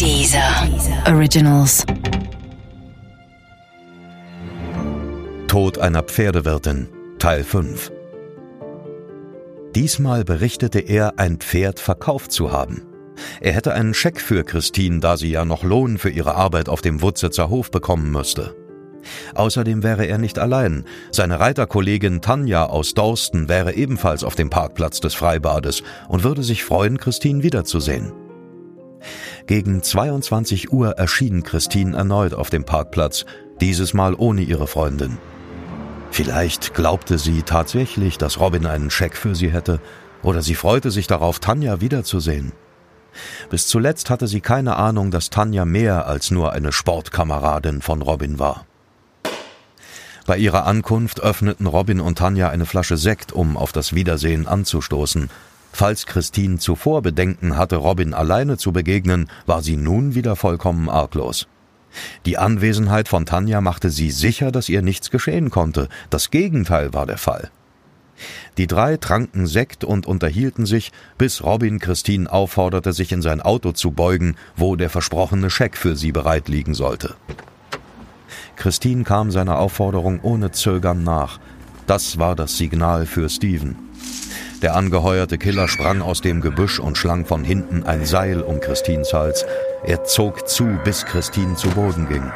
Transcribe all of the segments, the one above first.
Dieser Originals. Tod einer Pferdewirtin Teil 5 Diesmal berichtete er, ein Pferd verkauft zu haben. Er hätte einen Scheck für Christine, da sie ja noch Lohn für ihre Arbeit auf dem Wutzitzer Hof bekommen müsste. Außerdem wäre er nicht allein. Seine Reiterkollegin Tanja aus Dorsten wäre ebenfalls auf dem Parkplatz des Freibades und würde sich freuen, Christine wiederzusehen. Gegen 22 Uhr erschien Christine erneut auf dem Parkplatz, dieses Mal ohne ihre Freundin. Vielleicht glaubte sie tatsächlich, dass Robin einen Scheck für sie hätte, oder sie freute sich darauf, Tanja wiederzusehen. Bis zuletzt hatte sie keine Ahnung, dass Tanja mehr als nur eine Sportkameradin von Robin war. Bei ihrer Ankunft öffneten Robin und Tanja eine Flasche Sekt, um auf das Wiedersehen anzustoßen. Falls Christine zuvor Bedenken hatte, Robin alleine zu begegnen, war sie nun wieder vollkommen arglos. Die Anwesenheit von Tanja machte sie sicher, dass ihr nichts geschehen konnte. Das Gegenteil war der Fall. Die drei tranken Sekt und unterhielten sich, bis Robin Christine aufforderte, sich in sein Auto zu beugen, wo der versprochene Scheck für sie bereit liegen sollte. Christine kam seiner Aufforderung ohne Zögern nach. Das war das Signal für Steven. Der angeheuerte Killer sprang aus dem Gebüsch und schlang von hinten ein Seil um Christines Hals. Er zog zu, bis Christine zu Boden ging.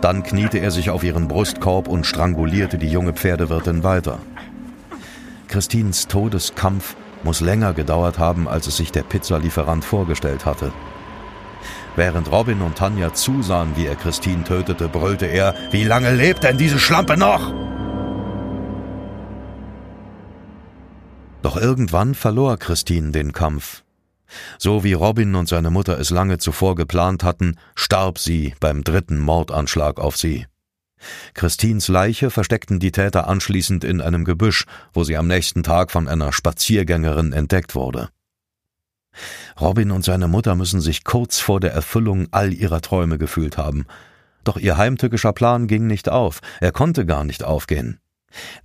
Dann kniete er sich auf ihren Brustkorb und strangulierte die junge Pferdewirtin weiter. Christines Todeskampf muss länger gedauert haben, als es sich der Pizzalieferant vorgestellt hatte. Während Robin und Tanja zusahen, wie er Christine tötete, brüllte er, wie lange lebt denn diese Schlampe noch? Doch irgendwann verlor Christine den Kampf. So wie Robin und seine Mutter es lange zuvor geplant hatten, starb sie beim dritten Mordanschlag auf sie. Christines Leiche versteckten die Täter anschließend in einem Gebüsch, wo sie am nächsten Tag von einer Spaziergängerin entdeckt wurde. Robin und seine Mutter müssen sich kurz vor der Erfüllung all ihrer Träume gefühlt haben. Doch ihr heimtückischer Plan ging nicht auf, er konnte gar nicht aufgehen.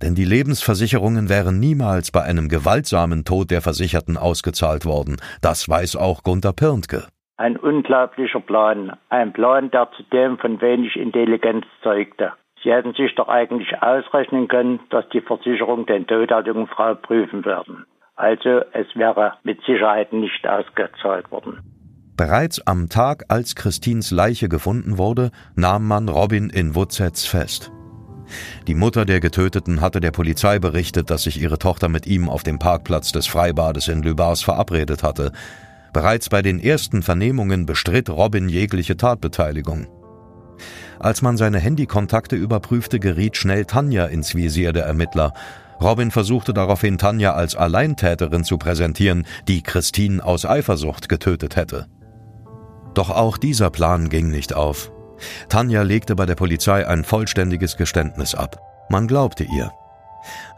Denn die Lebensversicherungen wären niemals bei einem gewaltsamen Tod der Versicherten ausgezahlt worden. Das weiß auch Gunther Pirntke. Ein unglaublicher Plan. Ein Plan, der zudem von wenig Intelligenz zeugte. Sie hätten sich doch eigentlich ausrechnen können, dass die Versicherung den Tod der jungen Frau prüfen werden. Also es wäre mit Sicherheit nicht ausgezahlt worden. Bereits am Tag, als Christins Leiche gefunden wurde, nahm man Robin in Wutzetz fest. Die Mutter der Getöteten hatte der Polizei berichtet, dass sich ihre Tochter mit ihm auf dem Parkplatz des Freibades in Lübars verabredet hatte. Bereits bei den ersten Vernehmungen bestritt Robin jegliche Tatbeteiligung. Als man seine Handykontakte überprüfte, geriet schnell Tanja ins Visier der Ermittler. Robin versuchte daraufhin Tanja als Alleintäterin zu präsentieren, die Christine aus Eifersucht getötet hätte. Doch auch dieser Plan ging nicht auf. Tanja legte bei der Polizei ein vollständiges Geständnis ab. Man glaubte ihr.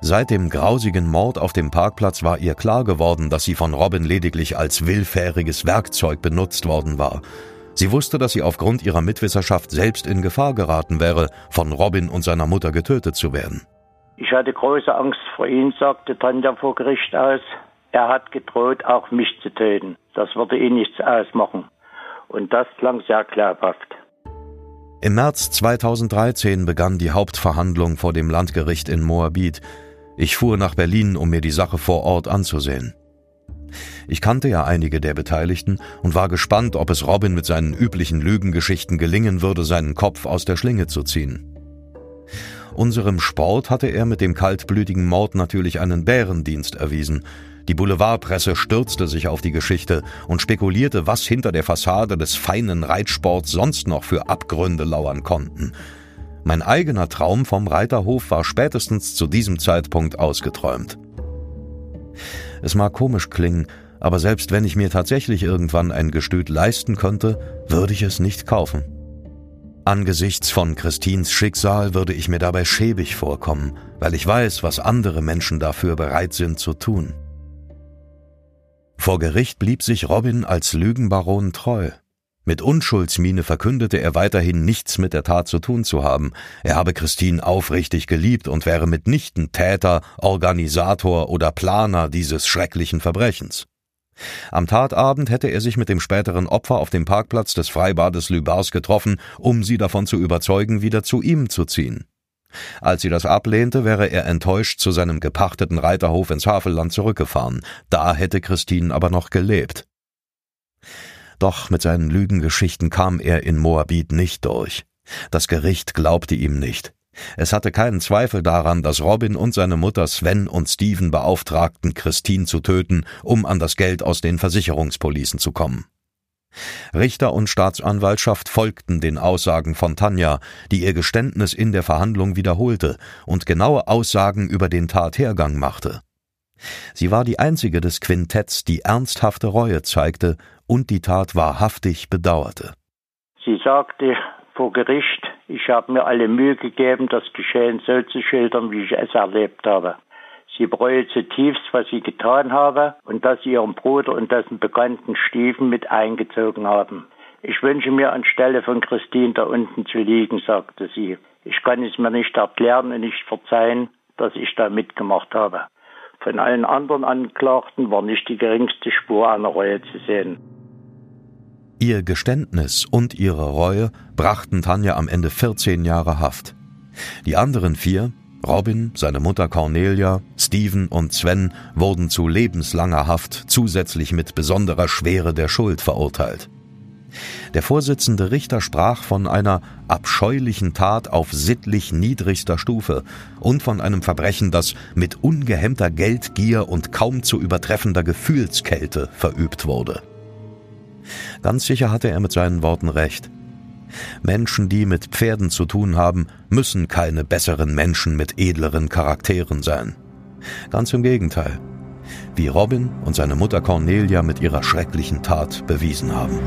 Seit dem grausigen Mord auf dem Parkplatz war ihr klar geworden, dass sie von Robin lediglich als willfähriges Werkzeug benutzt worden war. Sie wusste, dass sie aufgrund ihrer Mitwisserschaft selbst in Gefahr geraten wäre, von Robin und seiner Mutter getötet zu werden. Ich hatte große Angst vor ihm, sagte Tanja vor Gericht aus. Er hat gedroht, auch mich zu töten. Das würde ihn nichts ausmachen. Und das klang sehr glaubhaft. Im März 2013 begann die Hauptverhandlung vor dem Landgericht in Moabit. Ich fuhr nach Berlin, um mir die Sache vor Ort anzusehen. Ich kannte ja einige der Beteiligten und war gespannt, ob es Robin mit seinen üblichen Lügengeschichten gelingen würde, seinen Kopf aus der Schlinge zu ziehen. Unserem Sport hatte er mit dem kaltblütigen Mord natürlich einen Bärendienst erwiesen. Die Boulevardpresse stürzte sich auf die Geschichte und spekulierte, was hinter der Fassade des feinen Reitsports sonst noch für Abgründe lauern konnten. Mein eigener Traum vom Reiterhof war spätestens zu diesem Zeitpunkt ausgeträumt. Es mag komisch klingen, aber selbst wenn ich mir tatsächlich irgendwann ein Gestüt leisten könnte, würde ich es nicht kaufen. Angesichts von Christins Schicksal würde ich mir dabei schäbig vorkommen, weil ich weiß, was andere Menschen dafür bereit sind zu tun. Vor Gericht blieb sich Robin als Lügenbaron treu. Mit Unschuldsmiene verkündete er weiterhin nichts mit der Tat zu tun zu haben. Er habe Christine aufrichtig geliebt und wäre mitnichten Täter, Organisator oder Planer dieses schrecklichen Verbrechens. Am Tatabend hätte er sich mit dem späteren Opfer auf dem Parkplatz des Freibades Lübars getroffen, um sie davon zu überzeugen, wieder zu ihm zu ziehen. Als sie das ablehnte, wäre er enttäuscht zu seinem gepachteten Reiterhof ins Havelland zurückgefahren. Da hätte Christine aber noch gelebt. Doch mit seinen Lügengeschichten kam er in Moabit nicht durch. Das Gericht glaubte ihm nicht. Es hatte keinen Zweifel daran, dass Robin und seine Mutter Sven und Steven beauftragten, Christine zu töten, um an das Geld aus den Versicherungspolicen zu kommen. Richter und Staatsanwaltschaft folgten den Aussagen von Tanja, die ihr Geständnis in der Verhandlung wiederholte und genaue Aussagen über den Tathergang machte. Sie war die einzige des Quintetts, die ernsthafte Reue zeigte und die Tat wahrhaftig bedauerte. Sie sagte vor Gericht, ich habe mir alle Mühe gegeben, das Geschehen so zu schildern, wie ich es erlebt habe. Sie bereue zutiefst, was sie getan habe und dass sie ihren Bruder und dessen Bekannten Steven mit eingezogen haben. Ich wünsche mir anstelle von Christine da unten zu liegen, sagte sie. Ich kann es mir nicht erklären und nicht verzeihen, dass ich da mitgemacht habe. Von allen anderen Anklagten war nicht die geringste Spur einer Reue zu sehen. Ihr Geständnis und ihre Reue brachten Tanja am Ende 14 Jahre Haft. Die anderen vier, Robin, seine Mutter Cornelia, Steven und Sven wurden zu lebenslanger Haft zusätzlich mit besonderer Schwere der Schuld verurteilt. Der Vorsitzende Richter sprach von einer abscheulichen Tat auf sittlich niedrigster Stufe und von einem Verbrechen, das mit ungehemmter Geldgier und kaum zu übertreffender Gefühlskälte verübt wurde. Ganz sicher hatte er mit seinen Worten recht. Menschen, die mit Pferden zu tun haben, müssen keine besseren Menschen mit edleren Charakteren sein. Ganz im Gegenteil, wie Robin und seine Mutter Cornelia mit ihrer schrecklichen Tat bewiesen haben.